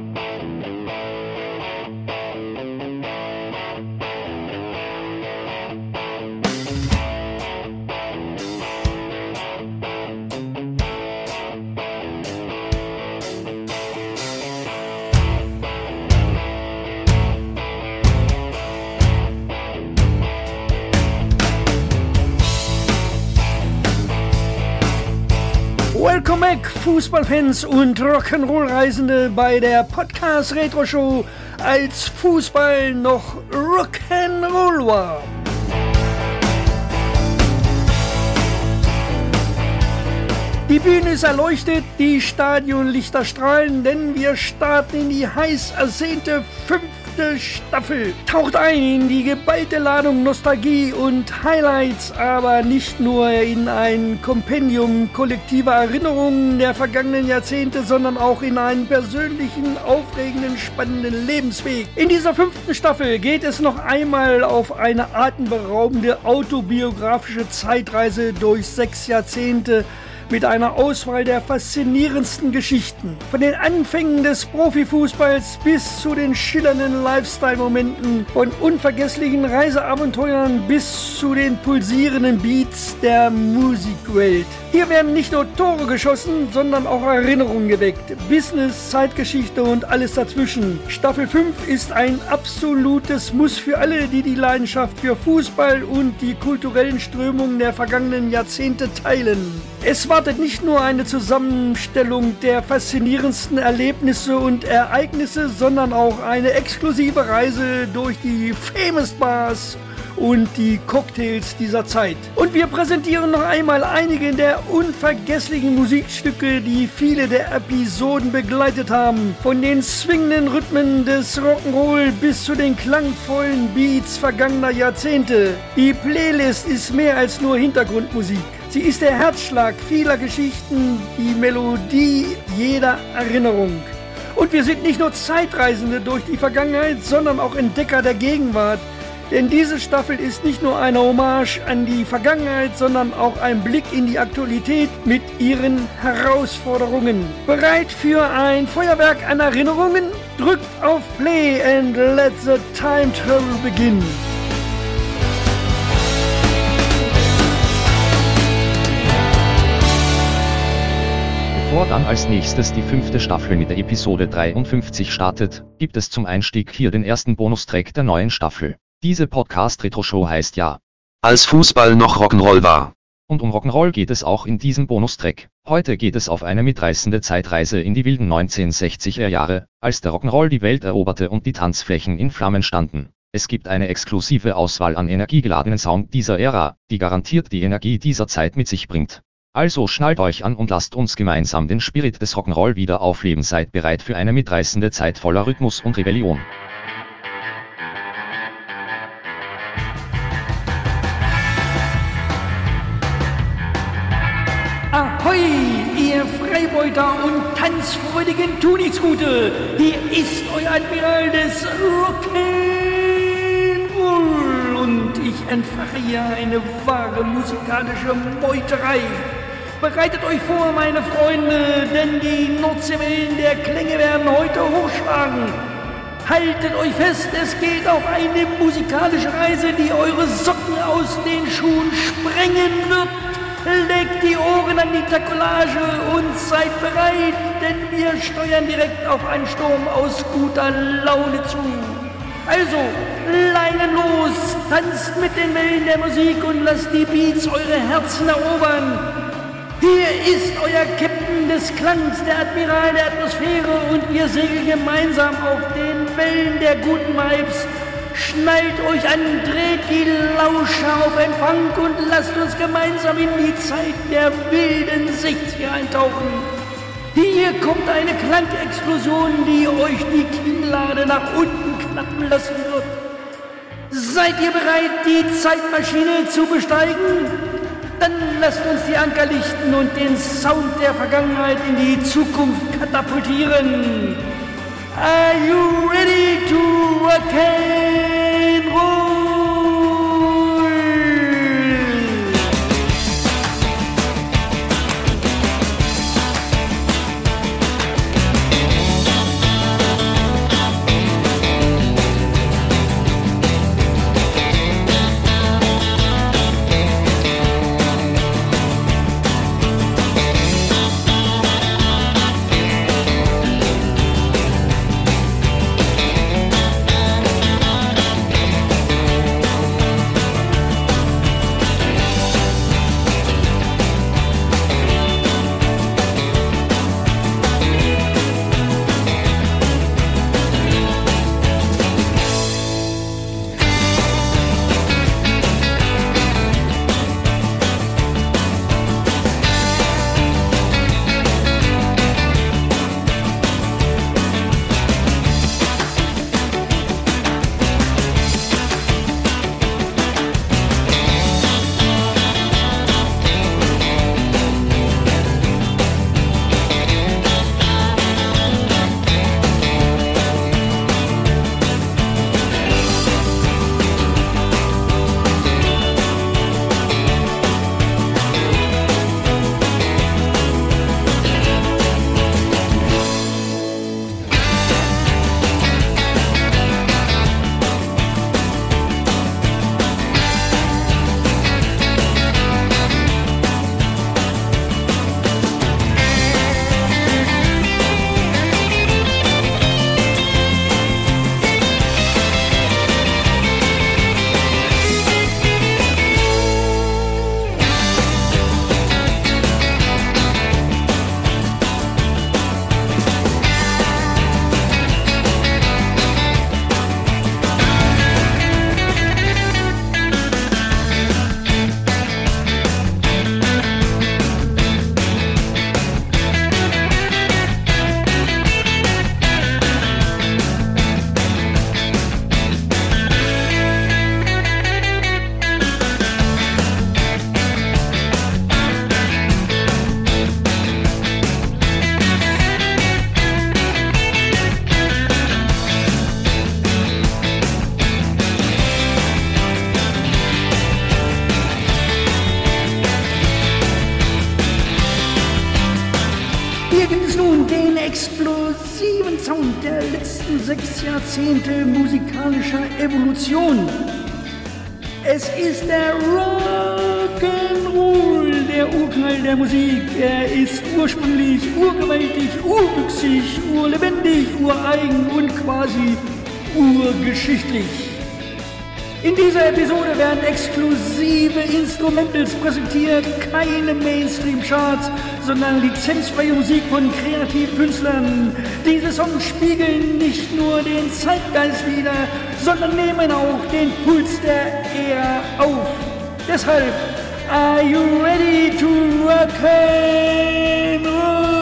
Bye. Fußballfans und Rock'n'Roll-Reisende bei der Podcast Retro Show, als Fußball noch Rock'n'Roll war. Die Bühne ist erleuchtet, die Stadionlichter strahlen, denn wir starten in die heiß ersehnte fünfte Staffel. Taucht ein in die geballte Ladung Nostalgie und Highlights, aber nicht nur in ein Kompendium kollektiver Erinnerungen der vergangenen Jahrzehnte, sondern auch in einen persönlichen, aufregenden, spannenden Lebensweg. In dieser fünften Staffel geht es noch einmal auf eine atemberaubende autobiografische Zeitreise durch sechs Jahrzehnte mit einer Auswahl der faszinierendsten Geschichten. Von den Anfängen des Profifußballs bis zu den schillernden Lifestyle-Momenten, von unvergesslichen Reiseabenteuern bis zu den pulsierenden Beats der Musikwelt. Hier werden nicht nur Tore geschossen, sondern auch Erinnerungen geweckt. Business, Zeitgeschichte und alles dazwischen. Staffel 5 ist ein absolutes Muss für alle, die die Leidenschaft für Fußball und die kulturellen Strömungen der vergangenen Jahrzehnte teilen. Es wartet nicht nur eine Zusammenstellung der faszinierendsten Erlebnisse und Ereignisse, sondern auch eine exklusive Reise durch die Famous Bars und die Cocktails dieser Zeit. Und wir präsentieren noch einmal einige der unvergesslichen Musikstücke, die viele der Episoden begleitet haben. Von den swingenden Rhythmen des Rock'n'Roll bis zu den klangvollen Beats vergangener Jahrzehnte. Die Playlist ist mehr als nur Hintergrundmusik. Sie ist der Herzschlag vieler Geschichten, die Melodie jeder Erinnerung. Und wir sind nicht nur Zeitreisende durch die Vergangenheit, sondern auch Entdecker der Gegenwart. Denn diese Staffel ist nicht nur eine Hommage an die Vergangenheit, sondern auch ein Blick in die Aktualität mit ihren Herausforderungen. Bereit für ein Feuerwerk an Erinnerungen? Drückt auf Play and let the time travel begin. Bevor dann als nächstes die fünfte Staffel mit der Episode 53 startet, gibt es zum Einstieg hier den ersten Bonustrack der neuen Staffel. Diese Podcast-Retro-Show heißt ja, als Fußball noch Rock'n'Roll war. Und um Rock'n'Roll geht es auch in diesem Bonustrack. Heute geht es auf eine mitreißende Zeitreise in die wilden 1960er Jahre, als der Rock'n'Roll die Welt eroberte und die Tanzflächen in Flammen standen. Es gibt eine exklusive Auswahl an energiegeladenen Sound dieser Ära, die garantiert die Energie dieser Zeit mit sich bringt. Also schnallt euch an und lasst uns gemeinsam den Spirit des Rock'n'Roll wieder aufleben. Seid bereit für eine mitreißende Zeit voller Rhythmus und Rebellion. Ahoi, ihr Freibeuter und tanzfreudigen Tunichtsgute! Hier ist euer Admiral des Rock'n'Roll und ich entfache hier eine wahre musikalische Meuterei. Bereitet euch vor, meine Freunde, denn die Nordseewellen der Klänge werden heute hochschlagen. Haltet euch fest, es geht auf eine musikalische Reise, die eure Socken aus den Schuhen sprengen wird. Legt die Ohren an die Takolage und seid bereit, denn wir steuern direkt auf einen Sturm aus guter Laune zu. Also, Leinen los, tanzt mit den Wellen der Musik und lasst die Beats eure Herzen erobern. Hier ist euer Captain des Klangs, der Admiral der Atmosphäre und wir segeln gemeinsam auf den Wellen der guten Vibes. Schnallt euch an, dreht die Lauscher auf Empfang und lasst uns gemeinsam in die Zeit der wilden 60er eintauchen. Hier kommt eine Klangexplosion, die euch die Kinnlade nach unten knappen lassen wird. Seid ihr bereit, die Zeitmaschine zu besteigen? Dann lasst uns die Anker lichten und den Sound der Vergangenheit in die Zukunft katapultieren. Are you ready to rock and roll? Sechs Jahrzehnte musikalischer Evolution. Es ist der Rock'n'Roll, der Urknall der Musik. Er ist ursprünglich, urgewaltig, urwüchsig, urlebendig, ureigen und quasi urgeschichtlich. In dieser Episode werden exklusive Instrumentals präsentiert, keine Mainstream-Charts, sondern lizenzfreie Musik von kreativen Künstlern. Diese Songs spiegeln nicht nur den Zeitgeist wider, sondern nehmen auch den Puls der Ära auf. Deshalb, are you ready to rock and roll?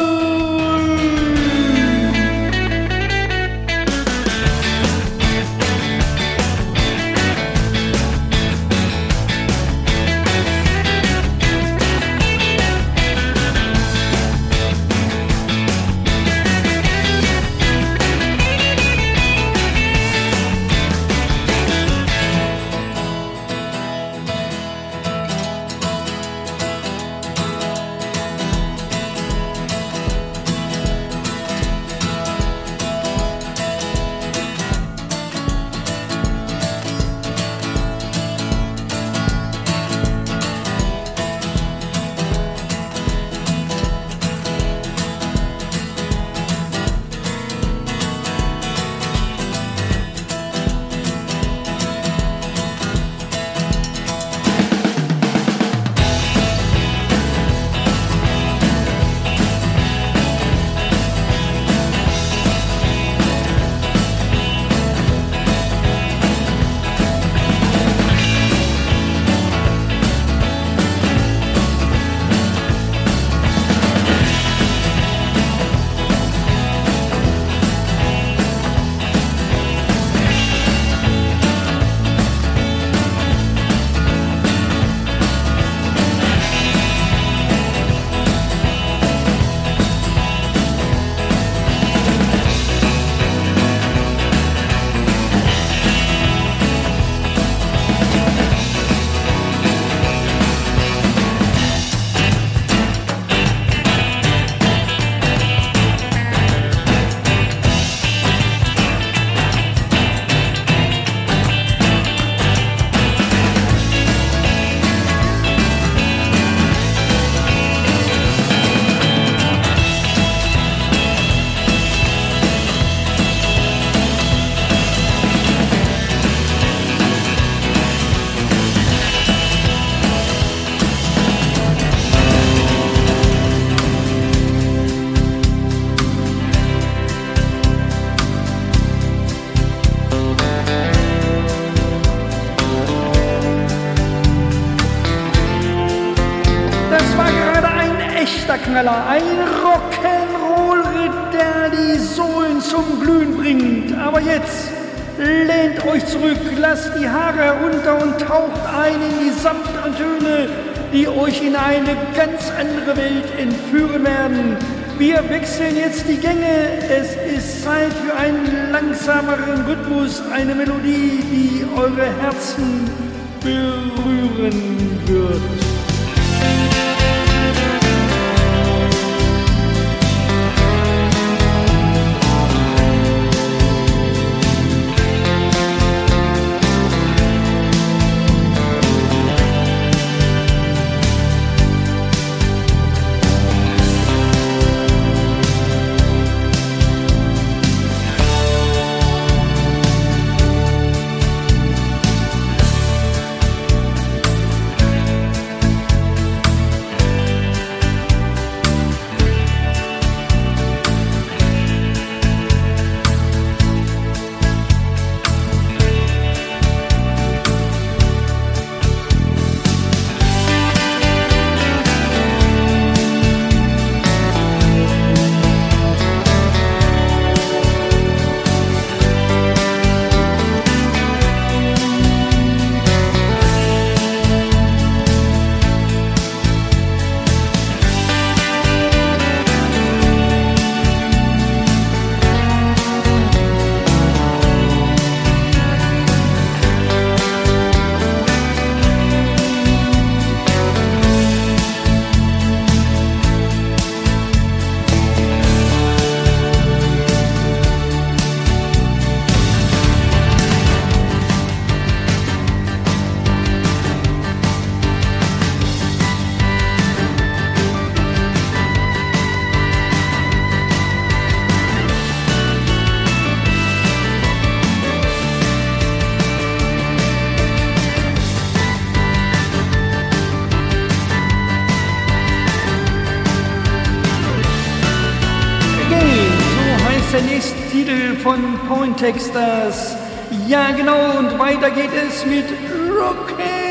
Euch in eine ganz andere Welt entführen werden. Wir wechseln jetzt die Gänge. Es ist Zeit für einen langsameren Rhythmus, eine Melodie, die eure Herzen berühren wird. Von Pointexters. Ja, genau, und weiter geht es mit Rock'n'Roll.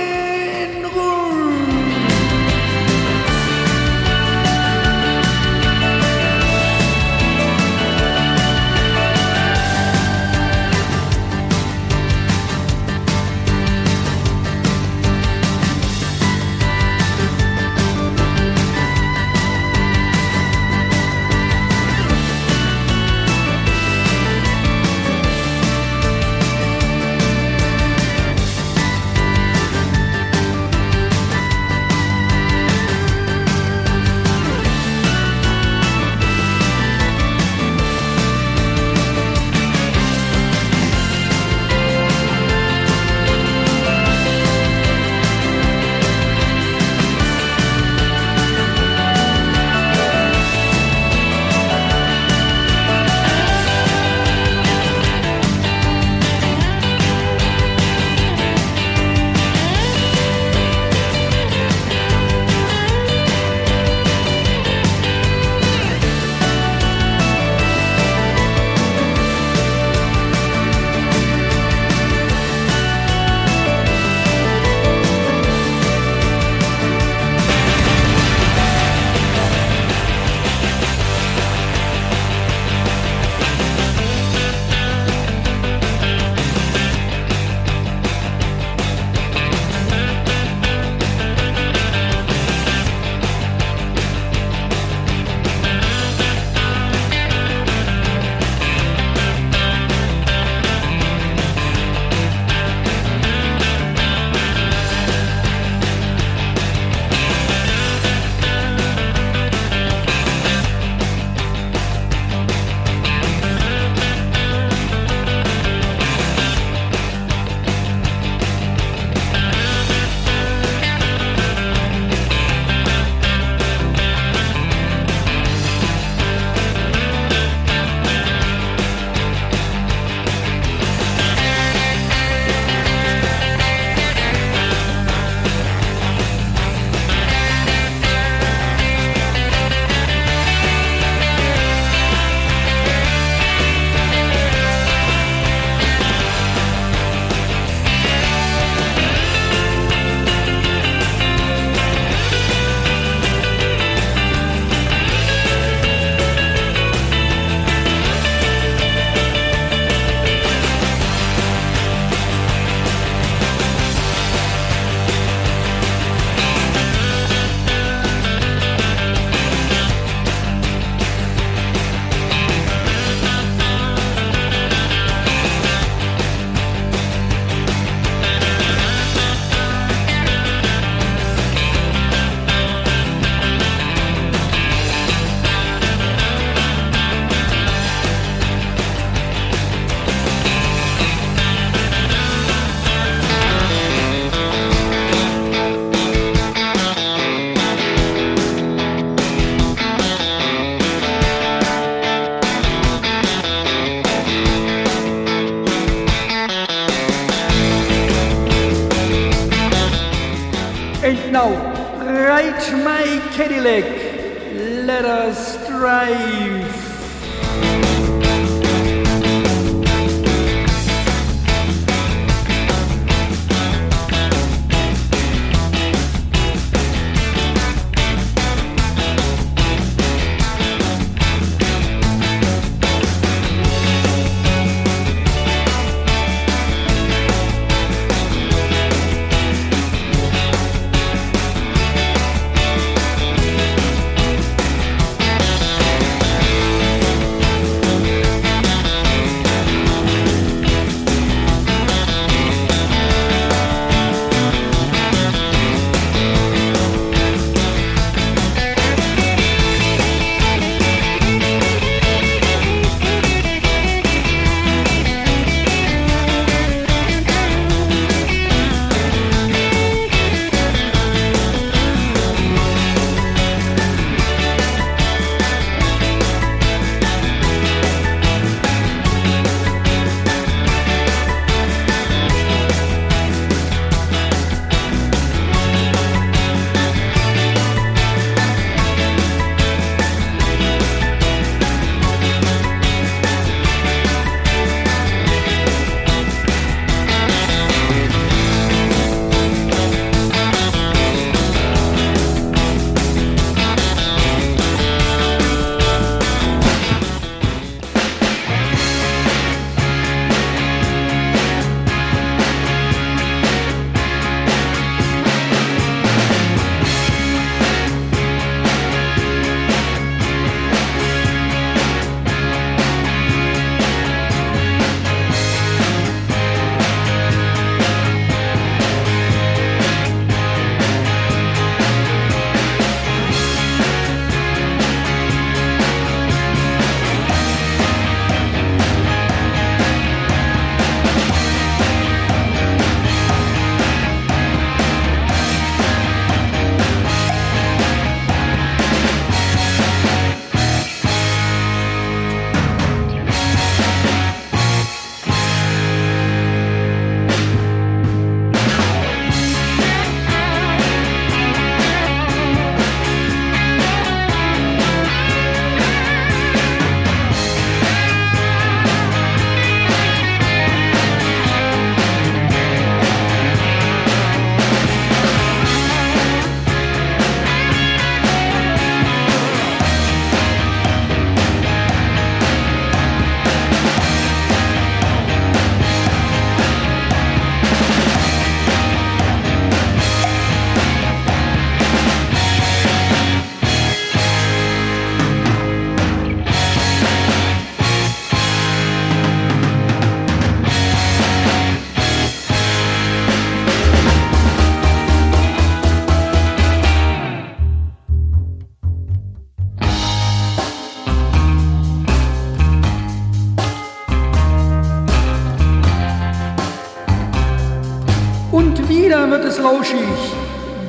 Und wieder wird es lauschig.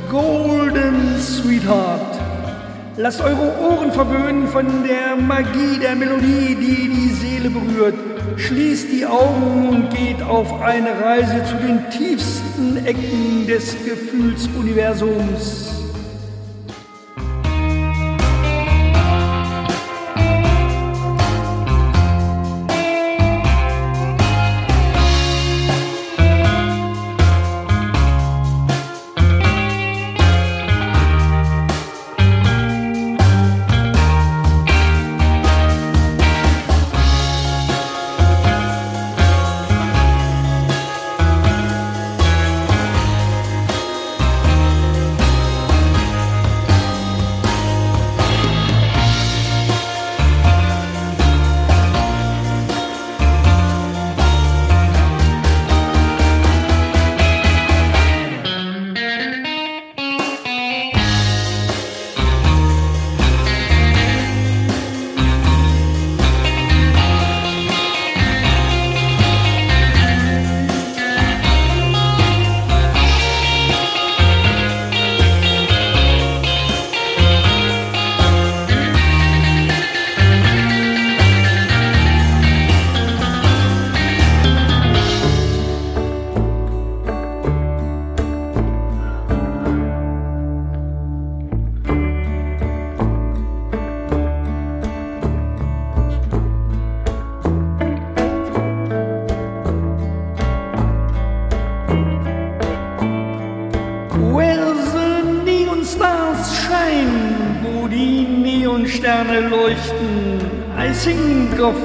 Golden Sweetheart. Lasst eure Ohren verwöhnen von der Magie der Melodie, die die Seele berührt. Schließt die Augen und geht auf eine Reise zu den tiefsten Ecken des Gefühlsuniversums.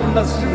끝났어요.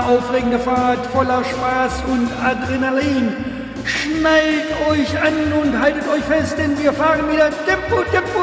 Eine aufregende Fahrt voller Spaß und Adrenalin. Schnallt euch an und haltet euch fest, denn wir fahren wieder Tempo, Tempo!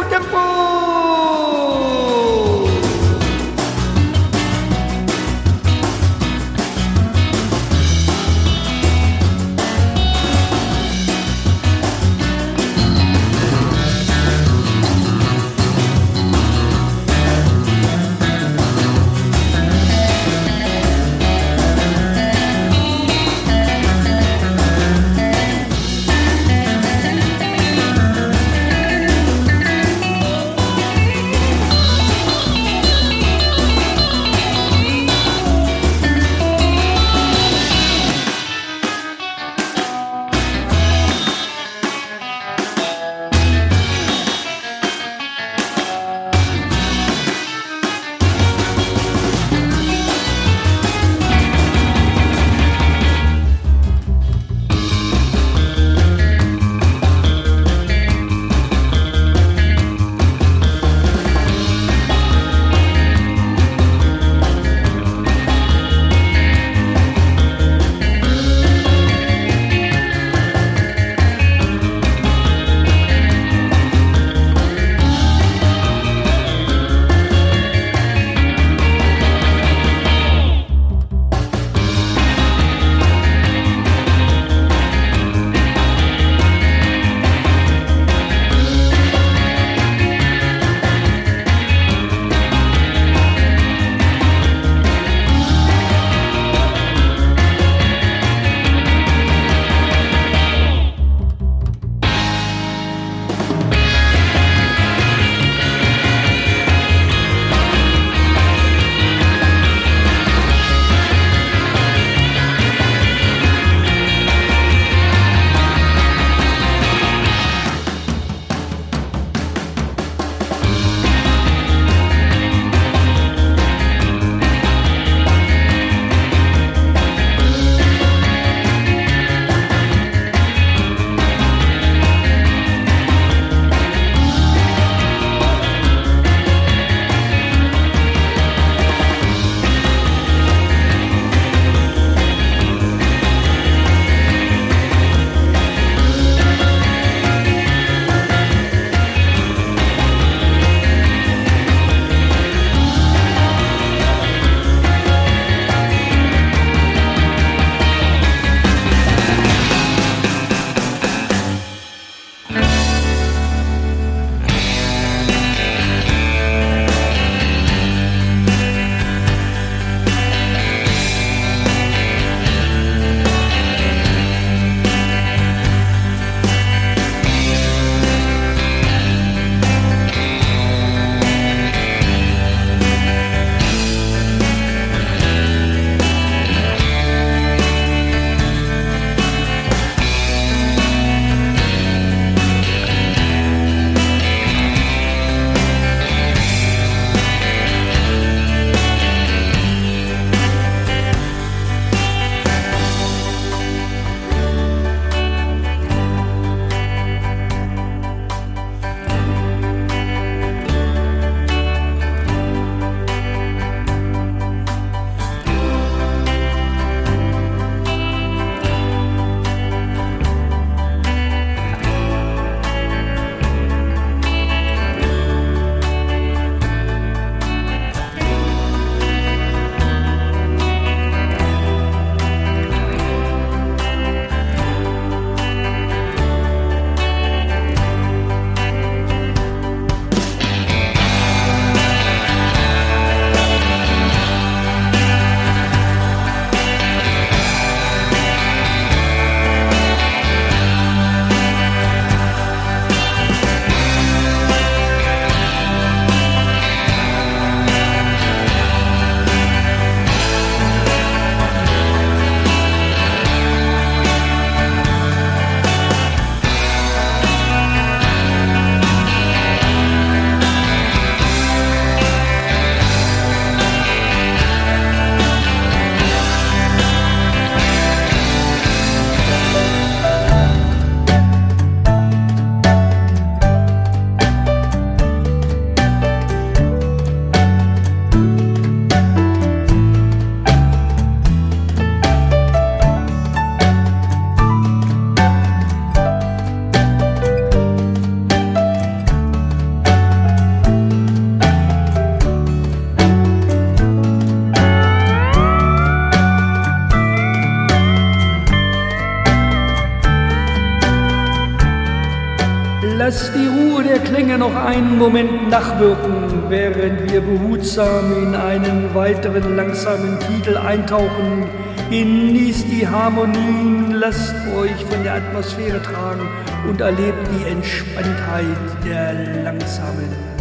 Einen Moment nachwirken, während wir behutsam in einen weiteren langsamen Titel eintauchen. Genießt die Harmonien, lasst euch von der Atmosphäre tragen und erlebt die Entspanntheit der langsamen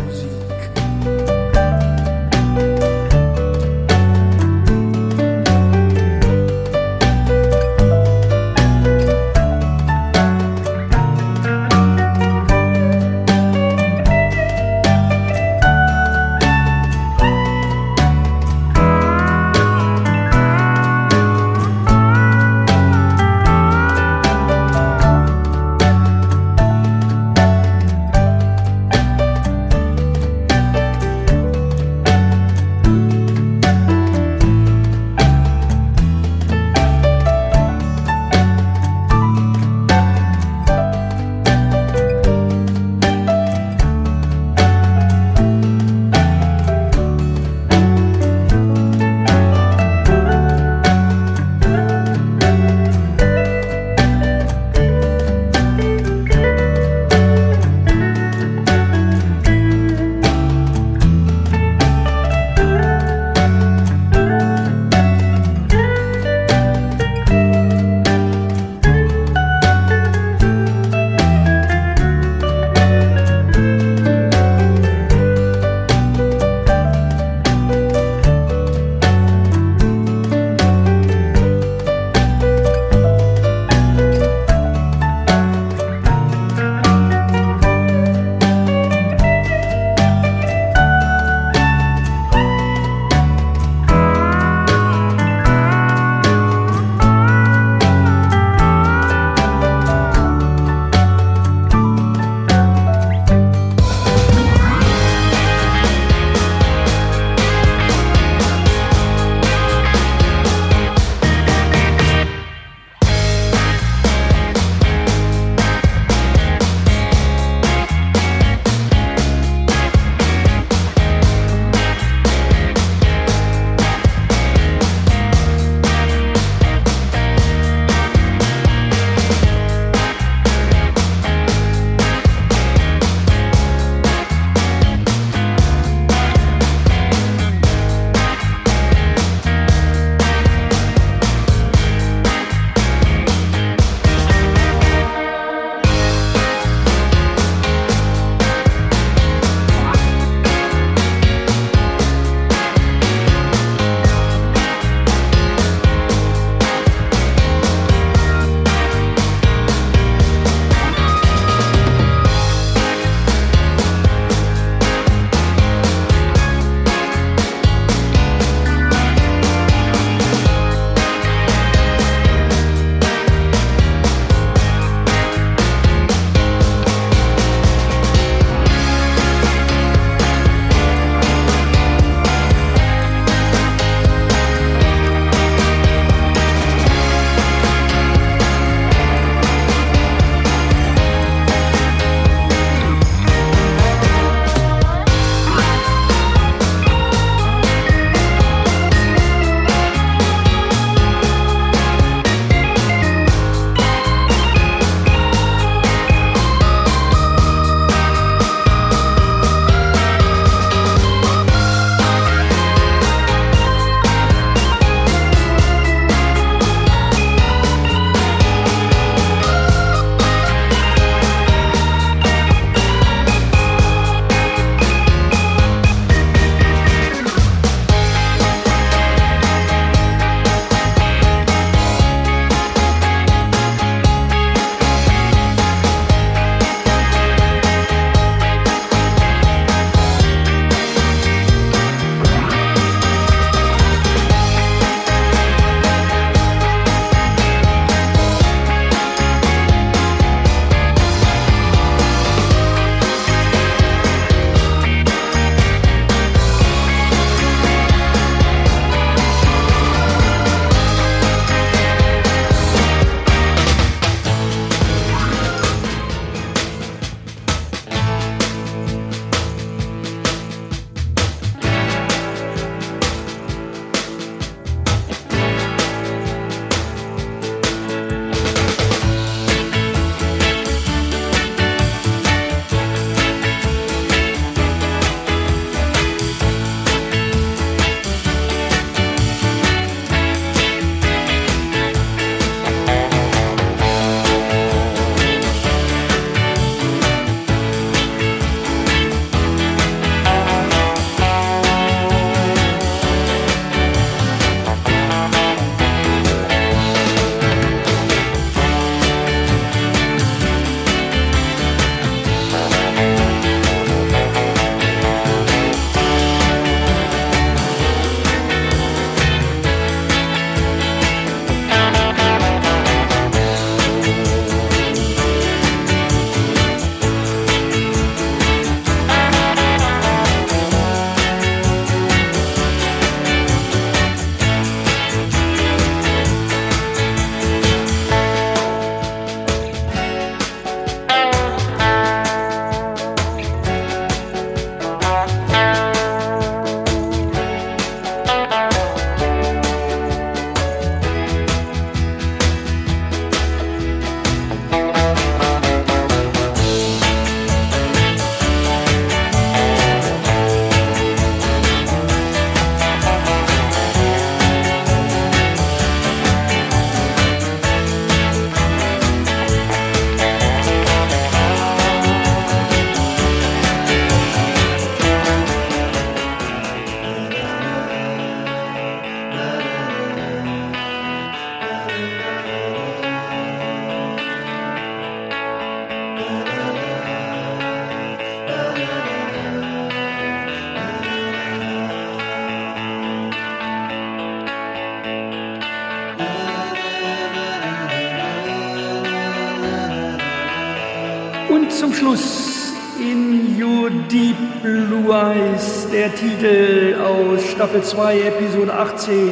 zum Schluss In Your Deep Blue Eyes, der Titel aus Staffel 2, Episode 18.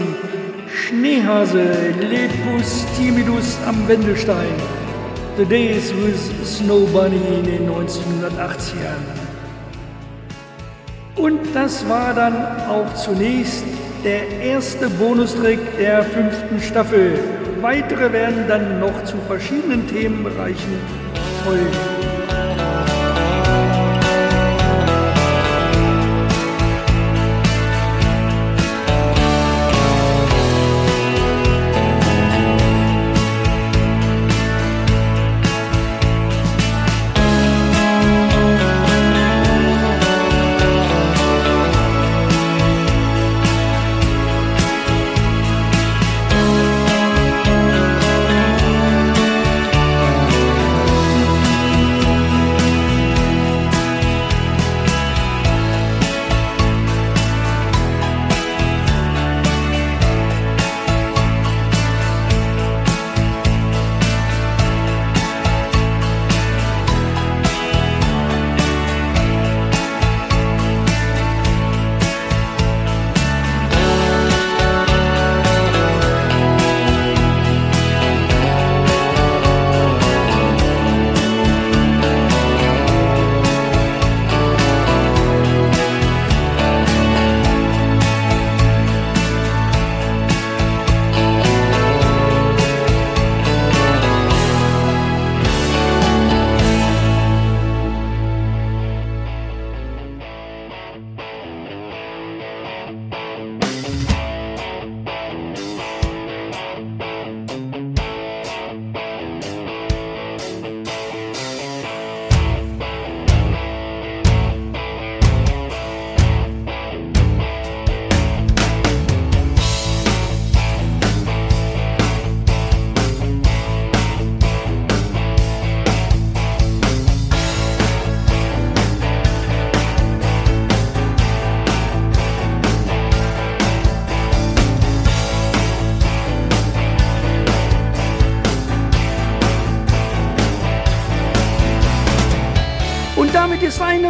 Schneehase, Lepus timidus am Wendelstein. The Days with Snow Bunny in den 1980ern. Und das war dann auch zunächst der erste Bonustrick der fünften Staffel. Weitere werden dann noch zu verschiedenen Themenbereichen folgen.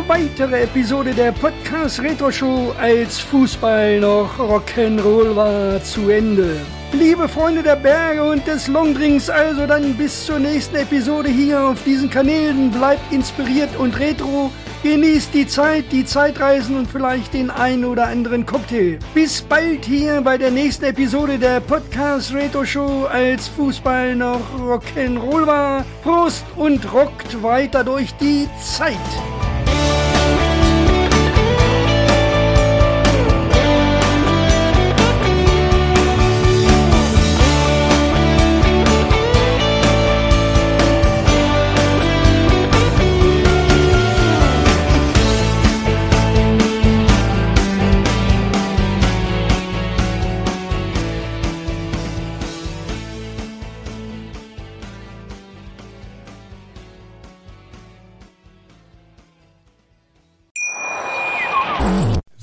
Weitere Episode der Podcast Retro Show als Fußball noch Rock'n'Roll war zu Ende. Liebe Freunde der Berge und des Longdrinks, also dann bis zur nächsten Episode hier auf diesen Kanälen. Bleibt inspiriert und retro. Genießt die Zeit, die Zeitreisen und vielleicht den ein oder anderen Cocktail. Bis bald hier bei der nächsten Episode der Podcast Retro Show als Fußball noch Rock'n'Roll war. Prost und rockt weiter durch die Zeit.